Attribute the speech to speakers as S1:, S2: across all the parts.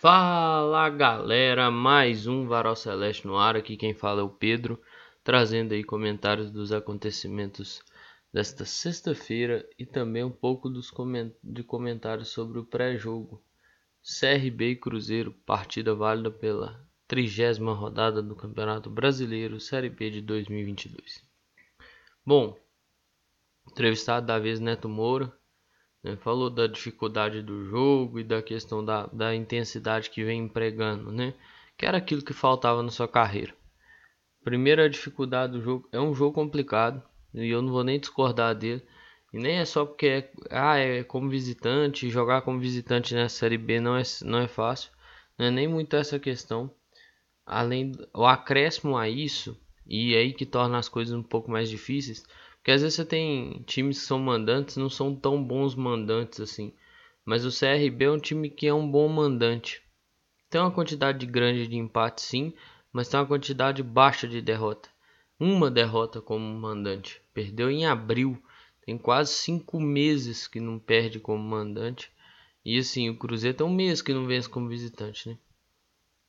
S1: Fala galera, mais um Varal Celeste no ar. Aqui quem fala é o Pedro, trazendo aí comentários dos acontecimentos desta sexta-feira e também um pouco dos coment de comentários sobre o pré-jogo CRB e Cruzeiro, partida válida pela trigésima rodada do Campeonato Brasileiro Série B de 2022. Bom, entrevistado da vez Neto Moura né? Falou da dificuldade do jogo e da questão da, da intensidade que vem empregando, né? Que era aquilo que faltava na sua carreira. Primeira dificuldade do jogo é um jogo complicado e eu não vou nem discordar dele. E nem é só porque é, ah, é como visitante, jogar como visitante na Série B não é, não é fácil. Não é nem muito essa questão. Além o acréscimo a isso, e aí que torna as coisas um pouco mais difíceis, porque às vezes você tem times que são mandantes, não são tão bons mandantes assim. Mas o CRB é um time que é um bom mandante. Tem uma quantidade grande de empate sim, mas tem uma quantidade baixa de derrota. Uma derrota como mandante. Perdeu em abril. Tem quase cinco meses que não perde como mandante. E assim, o Cruzeiro tem um mês que não vence como visitante, né?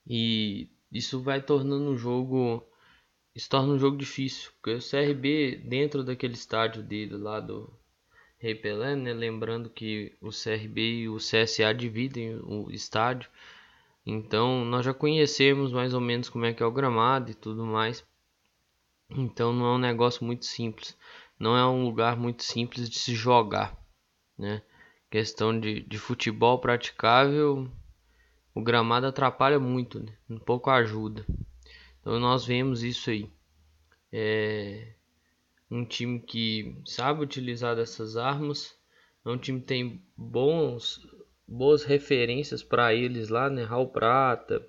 S1: E isso vai tornando o jogo isso torna um jogo difícil, porque o CRB dentro daquele estádio dele lá do Rei Pelé, né? lembrando que o CRB e o CSA dividem o estádio, então nós já conhecemos mais ou menos como é que é o gramado e tudo mais, então não é um negócio muito simples, não é um lugar muito simples de se jogar, né? Questão de, de futebol praticável, o gramado atrapalha muito, né? um pouco ajuda. Então nós vemos isso aí. É um time que sabe utilizar dessas armas. É um time que tem bons, boas referências para eles lá, né? Raul Prata.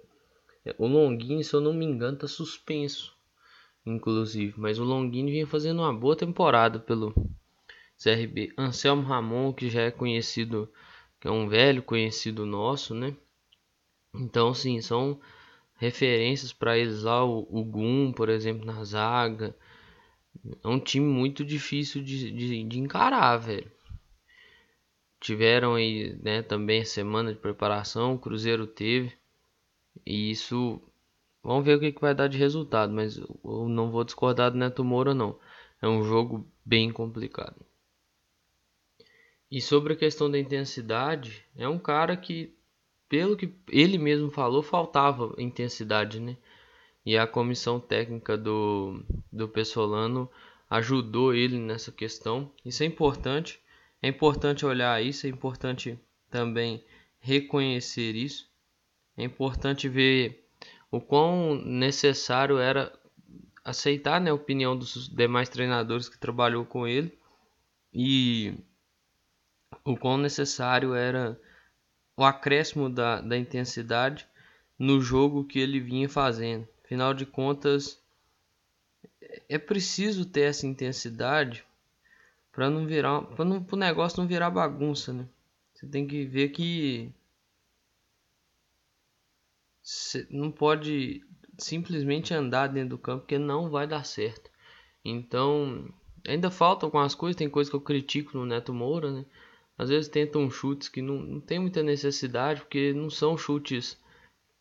S1: O Longini, se eu não me engano, tá suspenso. Inclusive. Mas o Longini vinha fazendo uma boa temporada pelo CRB. Anselmo Ramon, que já é conhecido, que é um velho conhecido nosso, né? Então, sim, são referências para eles lá, o, o Gum, por exemplo, na zaga. É um time muito difícil de, de, de encarar, velho. Tiveram aí, né, também semana de preparação, o Cruzeiro teve. E isso, vamos ver o que, que vai dar de resultado, mas eu não vou discordar do Neto Moura não. É um jogo bem complicado. E sobre a questão da intensidade, é um cara que pelo que ele mesmo falou, faltava intensidade, né? E a comissão técnica do, do Pessolano ajudou ele nessa questão. Isso é importante. É importante olhar isso, é importante também reconhecer isso. É importante ver o quão necessário era aceitar né, a opinião dos demais treinadores que trabalhou com ele e o quão necessário era o acréscimo da, da intensidade no jogo que ele vinha fazendo. Afinal de contas, é preciso ter essa intensidade para não virar, para o negócio não virar bagunça, né? Você tem que ver que você não pode simplesmente andar dentro do campo porque não vai dar certo. Então, ainda faltam algumas coisas, tem coisas que eu critico no Neto Moura, né? Às vezes tentam chutes que não, não tem muita necessidade, porque não são chutes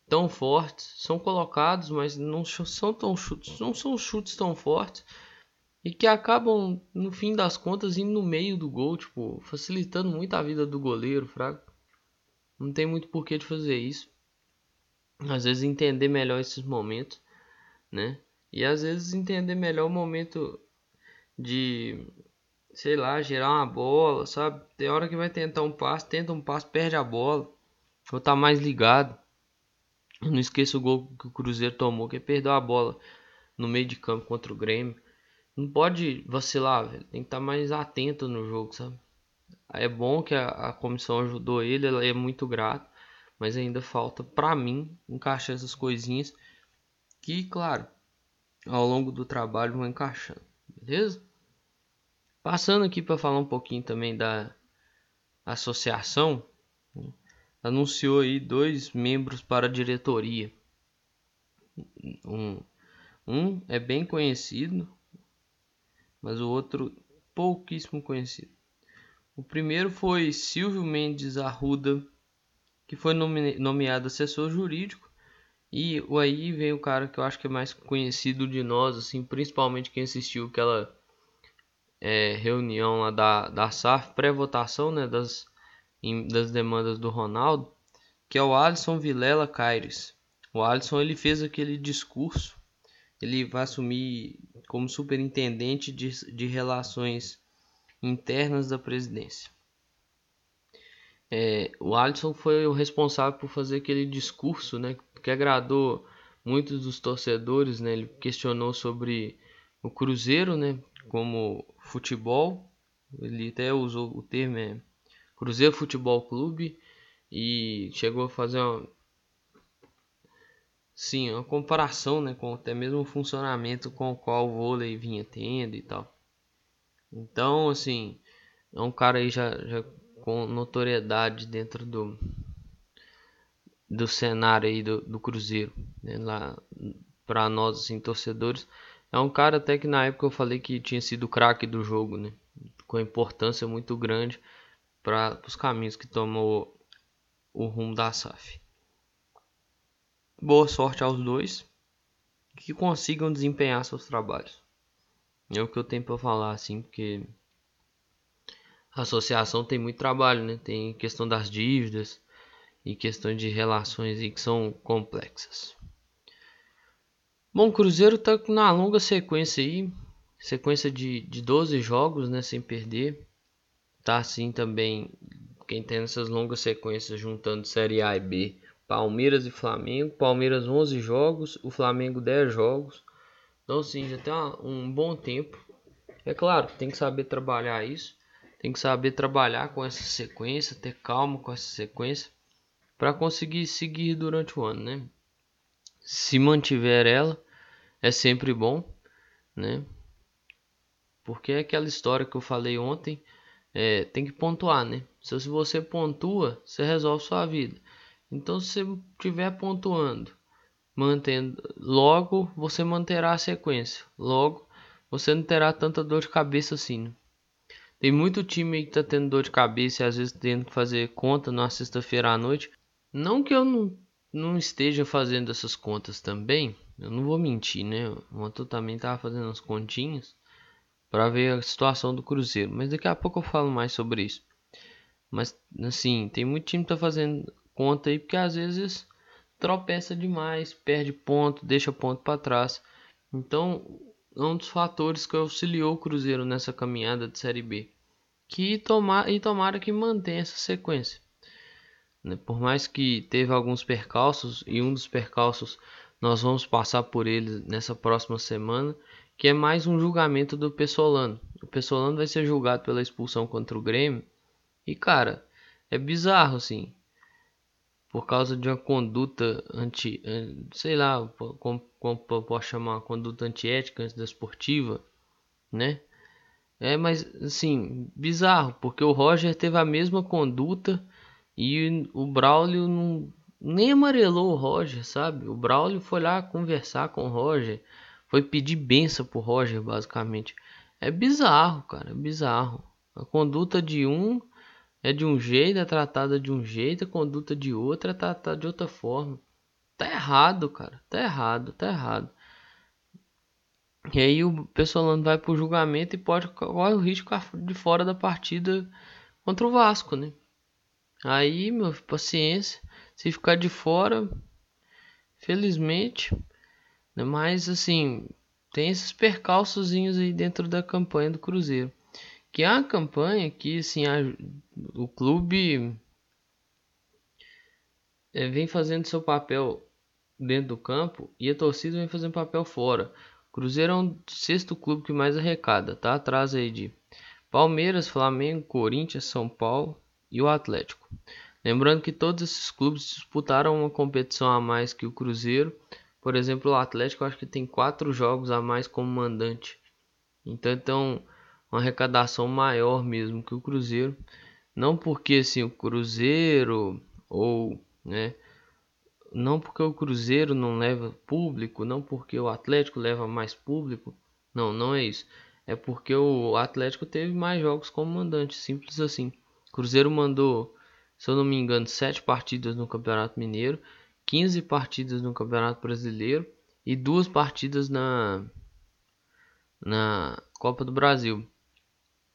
S1: tão fortes, são colocados, mas não são tão chutes, não são chutes tão fortes e que acabam no fim das contas indo no meio do gol, tipo, facilitando muito a vida do goleiro, fraco. Não tem muito porquê de fazer isso. Às vezes entender melhor esses momentos, né? E às vezes entender melhor o momento de sei lá, gerar uma bola, sabe? Tem hora que vai tentar um passe, tenta um passe, perde a bola. Ou tá mais ligado. Eu não esqueço o gol que o Cruzeiro tomou, que perdeu a bola no meio de campo contra o Grêmio. Não pode vacilar, velho. Tem que estar tá mais atento no jogo, sabe? É bom que a, a comissão ajudou ele, ela é muito grato. Mas ainda falta, pra mim, encaixar essas coisinhas. Que, claro, ao longo do trabalho vão encaixando. Beleza? Passando aqui para falar um pouquinho também da associação, né? anunciou aí dois membros para a diretoria. Um, um é bem conhecido, mas o outro pouquíssimo conhecido. O primeiro foi Silvio Mendes Arruda, que foi nomeado assessor jurídico. E aí vem o cara que eu acho que é mais conhecido de nós, assim, principalmente quem assistiu aquela é, reunião lá da, da SAF, pré-votação né, das, das demandas do Ronaldo, que é o Alisson Vilela Caires. O Alisson ele fez aquele discurso, ele vai assumir como superintendente de, de relações internas da presidência. É, o Alisson foi o responsável por fazer aquele discurso, né, que agradou muitos dos torcedores, né? Ele questionou sobre o Cruzeiro, né, como futebol. Ele até usou o termo é, Cruzeiro Futebol Clube e chegou a fazer uma sim, uma comparação, né, com até mesmo o funcionamento com o qual o vôlei vinha tendo e tal. Então, assim, é um cara aí já, já com notoriedade dentro do do cenário aí do, do Cruzeiro, né? lá para nós assim torcedores, é um cara até que na época eu falei que tinha sido craque do jogo, né? Com importância muito grande para os caminhos que tomou o rumo da SAF. Boa sorte aos dois que consigam desempenhar seus trabalhos. É o que eu tenho para falar assim, porque a associação tem muito trabalho, né? Tem questão das dívidas, e questões de relações que são complexas. Bom, o Cruzeiro está na longa sequência aí, sequência de, de 12 jogos, né, sem perder. Tá assim também, quem tem essas longas sequências juntando Série A e B, Palmeiras e Flamengo. Palmeiras 11 jogos, o Flamengo 10 jogos. Então sim, já tem um bom tempo. É claro, tem que saber trabalhar isso. Tem que saber trabalhar com essa sequência, ter calma com essa sequência para conseguir seguir durante o ano, né? Se mantiver ela, é sempre bom, né? Porque é aquela história que eu falei ontem, é, tem que pontuar, né? Se você pontua, você resolve sua vida. Então, se você estiver pontuando, mantendo, logo você manterá a sequência. Logo, você não terá tanta dor de cabeça assim. Né? Tem muito time que tá tendo dor de cabeça e às vezes tendo que fazer conta na sexta-feira à noite não que eu não, não esteja fazendo essas contas também, eu não vou mentir, né? Ontem eu também estava fazendo as continhas para ver a situação do Cruzeiro, mas daqui a pouco eu falo mais sobre isso. Mas assim, tem muito time que tá fazendo conta aí porque às vezes tropeça demais, perde ponto, deixa ponto para trás. Então, é um dos fatores que auxiliou o Cruzeiro nessa caminhada de Série B. Que tomar e tomara que mantenha essa sequência. Né? Por mais que teve alguns percalços, e um dos percalços nós vamos passar por ele nessa próxima semana, que é mais um julgamento do Pessolano. O Pessolano vai ser julgado pela expulsão contra o Grêmio. E cara, é bizarro assim. Por causa de uma conduta anti. sei lá, como, como posso chamar? Uma conduta antiética, antidesportiva, né? É, mas assim, bizarro, porque o Roger teve a mesma conduta e o Braulio não, nem amarelou o Roger, sabe? O Braulio foi lá conversar com o Roger. Foi pedir benção pro Roger, basicamente. É bizarro, cara. É bizarro. A conduta de um é de um jeito, é tratada de um jeito. A conduta de outro é tratada de outra forma. Tá errado, cara. Tá errado, tá errado. E aí o pessoal vai pro julgamento e pode correr o risco de fora da partida contra o Vasco, né? Aí, meu, paciência. Se ficar de fora, felizmente. Né? Mas assim, tem esses percalçozinhos aí dentro da campanha do Cruzeiro. Que é uma campanha que assim, a, o clube é, vem fazendo seu papel dentro do campo e a torcida vem fazendo papel fora. O Cruzeiro é um sexto clube que mais arrecada, tá atrás aí de Palmeiras, Flamengo, Corinthians, São Paulo, e o Atlético. Lembrando que todos esses clubes disputaram uma competição a mais que o Cruzeiro. Por exemplo, o Atlético acho que tem quatro jogos a mais como mandante. Então, então uma arrecadação maior mesmo que o Cruzeiro. Não porque assim, o Cruzeiro ou né, não porque o Cruzeiro não leva público, não porque o Atlético leva mais público. Não, não é isso. É porque o Atlético teve mais jogos como mandante, simples assim. Cruzeiro mandou se eu não me engano, 7 partidas no Campeonato Mineiro, 15 partidas no Campeonato Brasileiro e duas partidas na, na Copa do Brasil.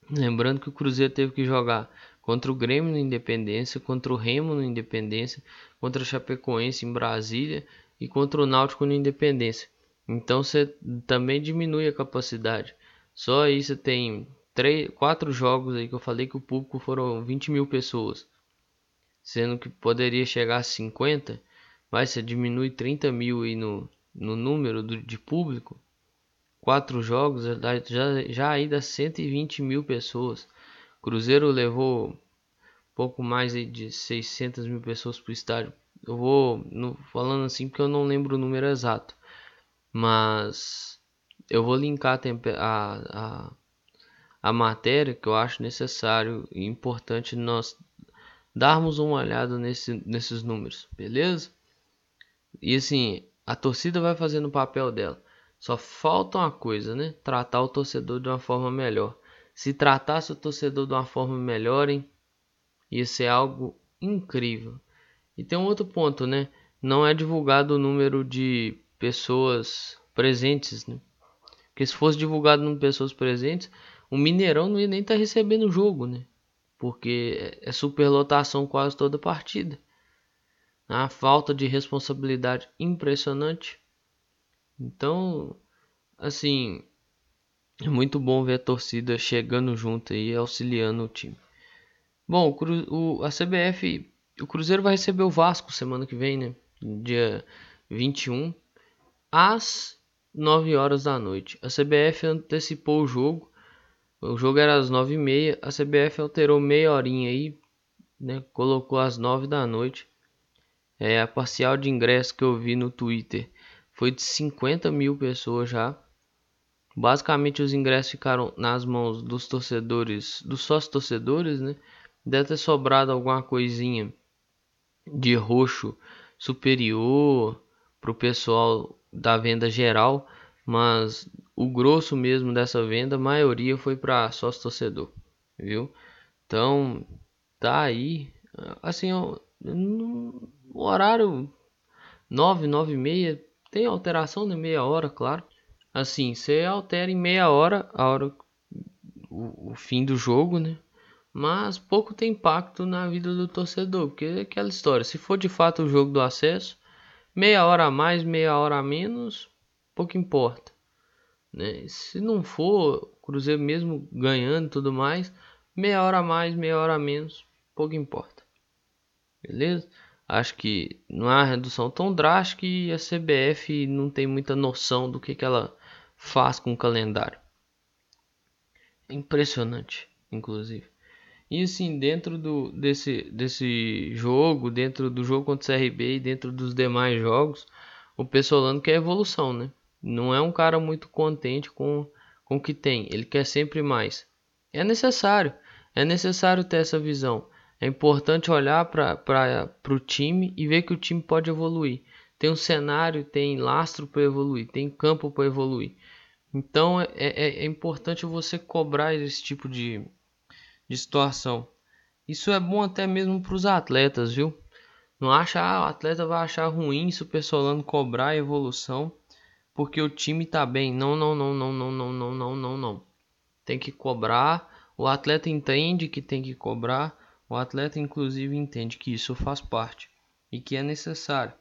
S1: Lembrando que o Cruzeiro teve que jogar contra o Grêmio no Independência, contra o Remo no Independência, contra o Chapecoense em Brasília e contra o Náutico no Independência. Então você também diminui a capacidade. Só aí você tem três, quatro jogos aí que eu falei que o público foram 20 mil pessoas, sendo que poderia chegar a 50, mas você diminui 30 mil aí no, no número do, de público. Quatro jogos já, já aí dá 120 mil pessoas. Cruzeiro levou pouco mais de 600 mil pessoas para o estádio. Eu vou no, falando assim porque eu não lembro o número exato, mas eu vou linkar a, a, a matéria que eu acho necessário e importante nós darmos uma olhada nesse, nesses números, beleza? E assim, a torcida vai fazendo o papel dela. Só falta uma coisa, né? Tratar o torcedor de uma forma melhor. Se tratasse o torcedor de uma forma melhor, hein? ia ser algo incrível. E tem um outro ponto, né? Não é divulgado o número de pessoas presentes, né? Porque se fosse divulgado número de pessoas presentes, o Mineirão não ia nem estar tá recebendo o jogo, né? Porque é superlotação quase toda partida. A falta de responsabilidade impressionante. Então, assim, é muito bom ver a torcida chegando junto e auxiliando o time. Bom, o, a CBF, o Cruzeiro vai receber o Vasco semana que vem, né? Dia 21 às 9 horas da noite. A CBF antecipou o jogo. O jogo era às 9h30. A CBF alterou meia horinha aí, né? Colocou às 9 da noite. É, a parcial de ingresso que eu vi no Twitter foi de 50 mil pessoas já. Basicamente os ingressos ficaram nas mãos dos torcedores, dos sócios torcedores, né? Deve ter sobrado alguma coisinha de roxo superior para o pessoal da venda geral, mas o grosso mesmo dessa venda, a maioria foi para sócio torcedor, viu? Então, tá aí, assim, no horário 9, 9 e meia, tem alteração de meia hora, claro. Assim, você altera em meia hora, a hora o, o fim do jogo, né? Mas pouco tem impacto na vida do torcedor, porque é aquela história, se for de fato o jogo do acesso, meia hora a mais, meia hora a menos, pouco importa. Né? Se não for, Cruzeiro mesmo ganhando tudo mais, meia hora a mais, meia hora a menos, pouco importa. Beleza? Acho que não há redução tão drástica e a CBF não tem muita noção do que, que ela faz com o calendário. Impressionante, inclusive. E assim, dentro do, desse, desse jogo, dentro do jogo contra o CRB e dentro dos demais jogos, o Pessolano quer evolução, né? Não é um cara muito contente com, com o que tem, ele quer sempre mais. É necessário, é necessário ter essa visão. É importante olhar para o time e ver que o time pode evoluir. Tem um cenário, tem lastro para evoluir, tem campo para evoluir. Então é, é, é importante você cobrar esse tipo de, de situação. Isso é bom até mesmo para os atletas, viu? Não acha, ah, o atleta vai achar ruim se o Pessolano cobrar a evolução porque o time tá bem. Não, não, não, não, não, não, não, não, não, não. Tem que cobrar. O atleta entende que tem que cobrar. O atleta inclusive entende que isso faz parte e que é necessário,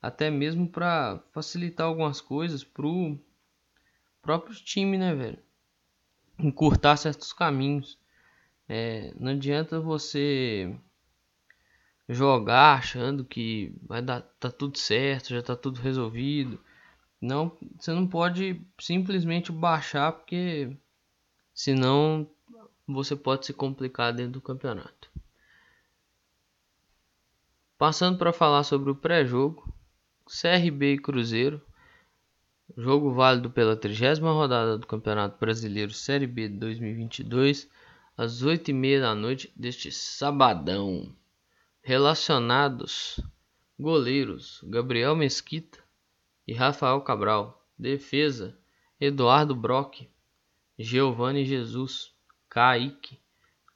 S1: até mesmo para facilitar algumas coisas pro próprio time, né, velho? Encurtar certos caminhos. É, não adianta você jogar achando que vai dar tá tudo certo, já tá tudo resolvido. Não, você não pode simplesmente baixar porque senão você pode se complicar dentro do campeonato. Passando para falar sobre o pré-jogo, CRB e Cruzeiro, jogo válido pela trigésima rodada do Campeonato Brasileiro Série B de 2022 às oito e meia da noite deste sabadão. Relacionados: goleiros Gabriel Mesquita e Rafael Cabral. Defesa: Eduardo Brock, Giovanni Jesus, Kaique,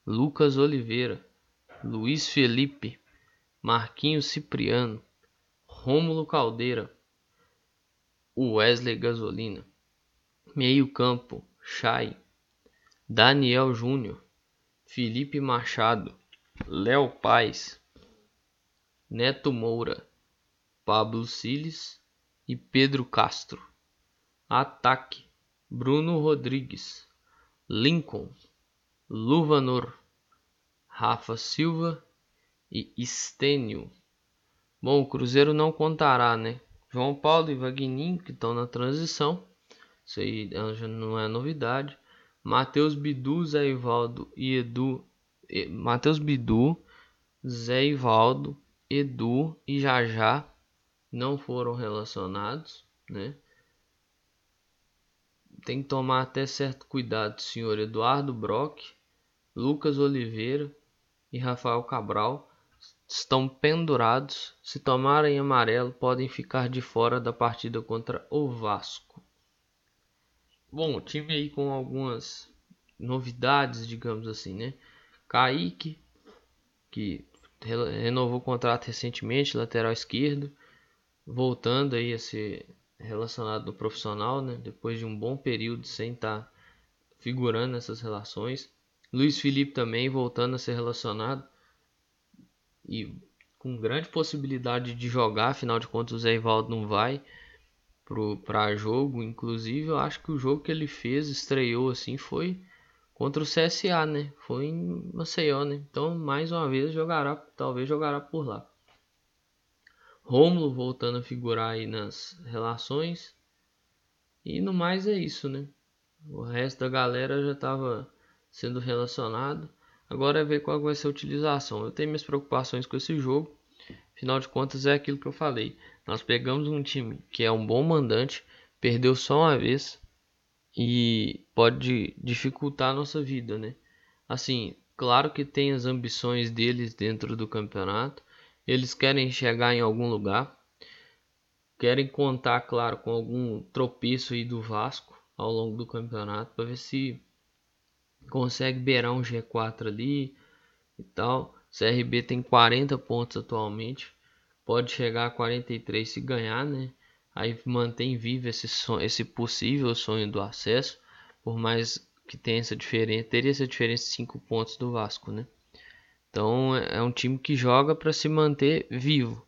S1: Lucas Oliveira, Luiz Felipe, Marquinhos Cipriano, Rômulo Caldeira, Wesley Gasolina, Meio Campo, Chay, Daniel Júnior, Felipe Machado, Léo Paz, Neto Moura, Pablo Siles e Pedro Castro. Ataque: Bruno Rodrigues, Lincoln, Luvanor, Rafa Silva e Estênio. Bom, o Cruzeiro não contará, né? João Paulo e Vagninho, que estão na transição. Isso aí já não é novidade. Matheus Bidu, Zé Ivaldo e Edu. Matheus Bidu, Zé Ivaldo, Edu e Jajá não foram relacionados, né? Tem que tomar até certo cuidado, senhor Eduardo Brock, Lucas Oliveira e Rafael Cabral estão pendurados. Se tomarem amarelo, podem ficar de fora da partida contra o Vasco. Bom, time aí com algumas novidades, digamos assim, né? Kaique, que renovou o contrato recentemente, lateral esquerdo, voltando aí a ser relacionado no profissional, né? Depois de um bom período sem estar tá figurando nessas relações. Luiz Felipe também voltando a ser relacionado e com grande possibilidade de jogar, afinal de contas o Zé Ivaldo não vai para jogo. Inclusive, eu acho que o jogo que ele fez, estreou assim, foi contra o CSA, né? Foi em Maceió, né? Então, mais uma vez, jogará, talvez jogará por lá. Rômulo voltando a figurar aí nas relações. E no mais é isso, né? O resto da galera já estava sendo relacionado. Agora é ver qual vai ser a utilização. Eu tenho minhas preocupações com esse jogo. Afinal de contas, é aquilo que eu falei. Nós pegamos um time que é um bom mandante, perdeu só uma vez e pode dificultar a nossa vida, né? Assim, claro que tem as ambições deles dentro do campeonato. Eles querem chegar em algum lugar. Querem contar, claro, com algum tropeço aí do Vasco ao longo do campeonato para ver se consegue beirar um G4 ali e tal. CRB tem 40 pontos atualmente, pode chegar a 43 se ganhar, né? Aí mantém vivo esse, sonho, esse possível sonho do acesso, por mais que tenha essa diferença, teria essa diferença de 5 pontos do Vasco, né? Então é, é um time que joga para se manter vivo.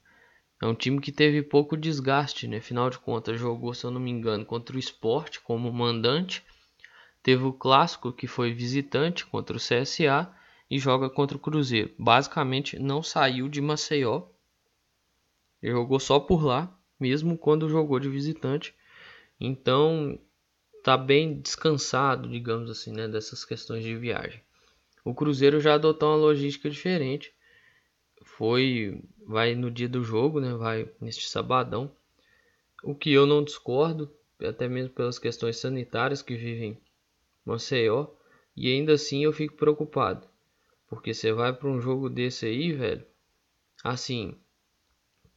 S1: É um time que teve pouco desgaste, né? Afinal de contas, jogou, se eu não me engano, contra o Sport como mandante Teve o clássico que foi visitante contra o CSA e joga contra o Cruzeiro. Basicamente não saiu de Maceió. Ele jogou só por lá, mesmo quando jogou de visitante. Então tá bem descansado, digamos assim, né, dessas questões de viagem. O Cruzeiro já adotou uma logística diferente. Foi vai no dia do jogo, né, vai neste sabadão. O que eu não discordo, até mesmo pelas questões sanitárias que vivem Maceió, e ainda assim eu fico preocupado. Porque você vai para um jogo desse aí, velho. Assim,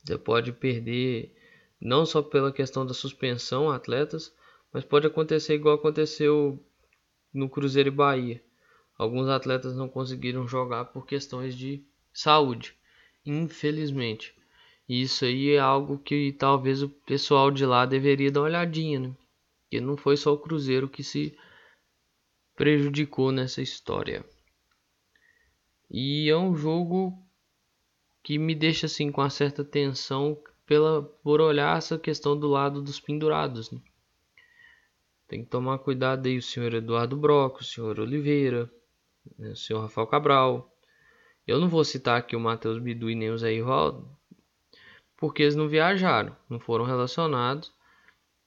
S1: você pode perder não só pela questão da suspensão atletas, mas pode acontecer igual aconteceu no Cruzeiro e Bahia. Alguns atletas não conseguiram jogar por questões de saúde, infelizmente. E isso aí é algo que talvez o pessoal de lá deveria dar uma olhadinha, né? Porque não foi só o Cruzeiro que se prejudicou nessa história. E é um jogo que me deixa assim com uma certa tensão pela por olhar essa questão do lado dos pendurados. Né? Tem que tomar cuidado aí o senhor Eduardo Broco, o senhor Oliveira? O senhor Rafael Cabral. Eu não vou citar aqui o Matheus Bidu e nem o Zé Ivaldo, porque eles não viajaram, não foram relacionados.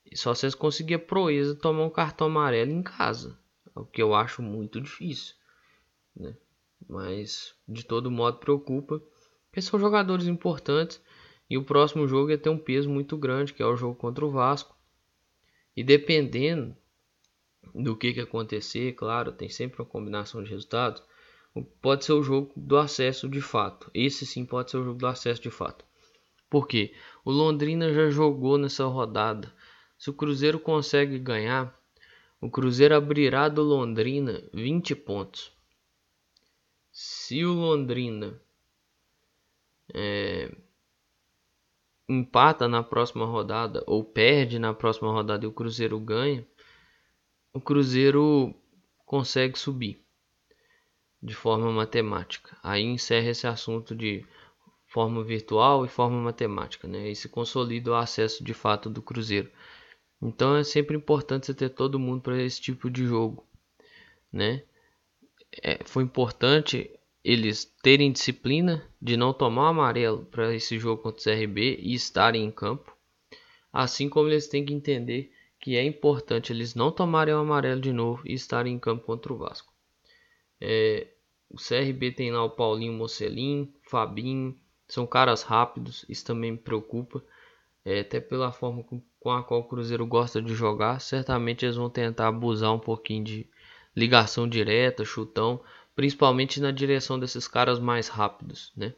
S1: E só se eles conseguiam proeza tomar um cartão amarelo em casa o que eu acho muito difícil, né? Mas de todo modo preocupa, porque são jogadores importantes e o próximo jogo ia ter um peso muito grande, que é o jogo contra o Vasco. E dependendo do que, que acontecer, claro, tem sempre uma combinação de resultados. Pode ser o jogo do acesso de fato. Esse sim pode ser o jogo do acesso de fato. Porque o Londrina já jogou nessa rodada. Se o Cruzeiro consegue ganhar, o Cruzeiro abrirá do Londrina 20 pontos. Se o Londrina é, empata na próxima rodada ou perde na próxima rodada e o Cruzeiro ganha, o Cruzeiro consegue subir de forma matemática. Aí encerra esse assunto de forma virtual e forma matemática, né? E se consolida o acesso de fato do Cruzeiro. Então é sempre importante você ter todo mundo para esse tipo de jogo, né? É, foi importante eles terem disciplina de não tomar amarelo para esse jogo contra o CRB e estarem em campo, assim como eles têm que entender que é importante eles não tomarem o amarelo de novo e estarem em campo contra o Vasco. É, o CRB tem lá o Paulinho Mocelin, Fabinho, são caras rápidos, isso também me preocupa. É, até pela forma com, com a qual o Cruzeiro gosta de jogar, certamente eles vão tentar abusar um pouquinho de ligação direta, chutão, principalmente na direção desses caras mais rápidos, né?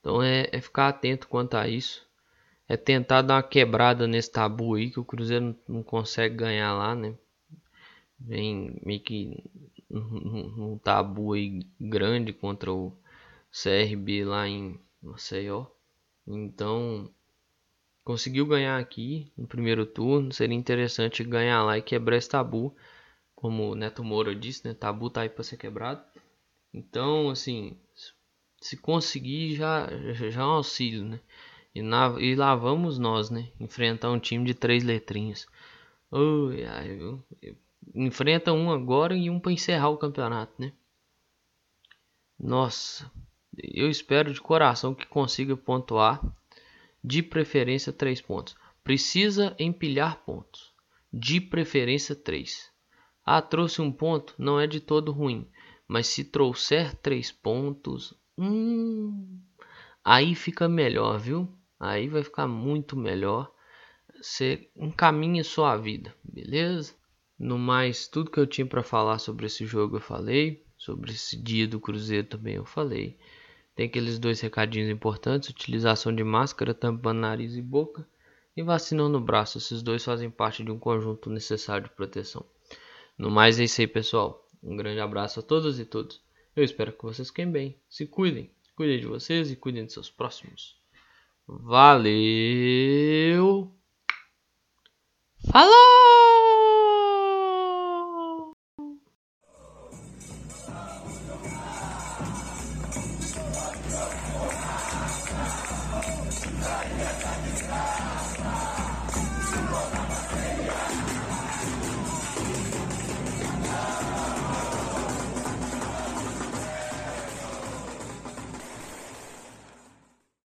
S1: Então é, é, ficar atento quanto a isso, é tentar dar uma quebrada nesse tabu aí que o Cruzeiro não, consegue ganhar lá, né? Vem meio que num tabu aí grande contra o CRB lá em Maceió. Então, conseguiu ganhar aqui no primeiro turno. Seria interessante ganhar lá e quebrar esse tabu. Como o Neto Moura disse, né? Tabu tá aí para ser quebrado. Então, assim, se conseguir já, já é um auxílio, né? E, na, e lá vamos nós, né? Enfrentar um time de três letrinhas. Oh, eu, eu, enfrenta um agora e um para encerrar o campeonato, né? Nossa, eu espero de coração que consiga pontuar, de preferência 3 pontos. Precisa empilhar pontos, de preferência 3. Ah, trouxe um ponto, não é de todo ruim, mas se trouxer 3 pontos, hum, aí fica melhor, viu? Aí vai ficar muito melhor. Você encaminha sua vida, beleza? No mais, tudo que eu tinha para falar sobre esse jogo eu falei. Sobre esse dia do Cruzeiro também eu falei. Tem aqueles dois recadinhos importantes: utilização de máscara, tampando nariz e boca, e vacina no braço. Esses dois fazem parte de um conjunto necessário de proteção. No mais é isso aí, pessoal. Um grande abraço a todas e todos. Eu espero que vocês fiquem bem. Se cuidem. Cuidem de vocês e cuidem de seus próximos. Valeu! Falou!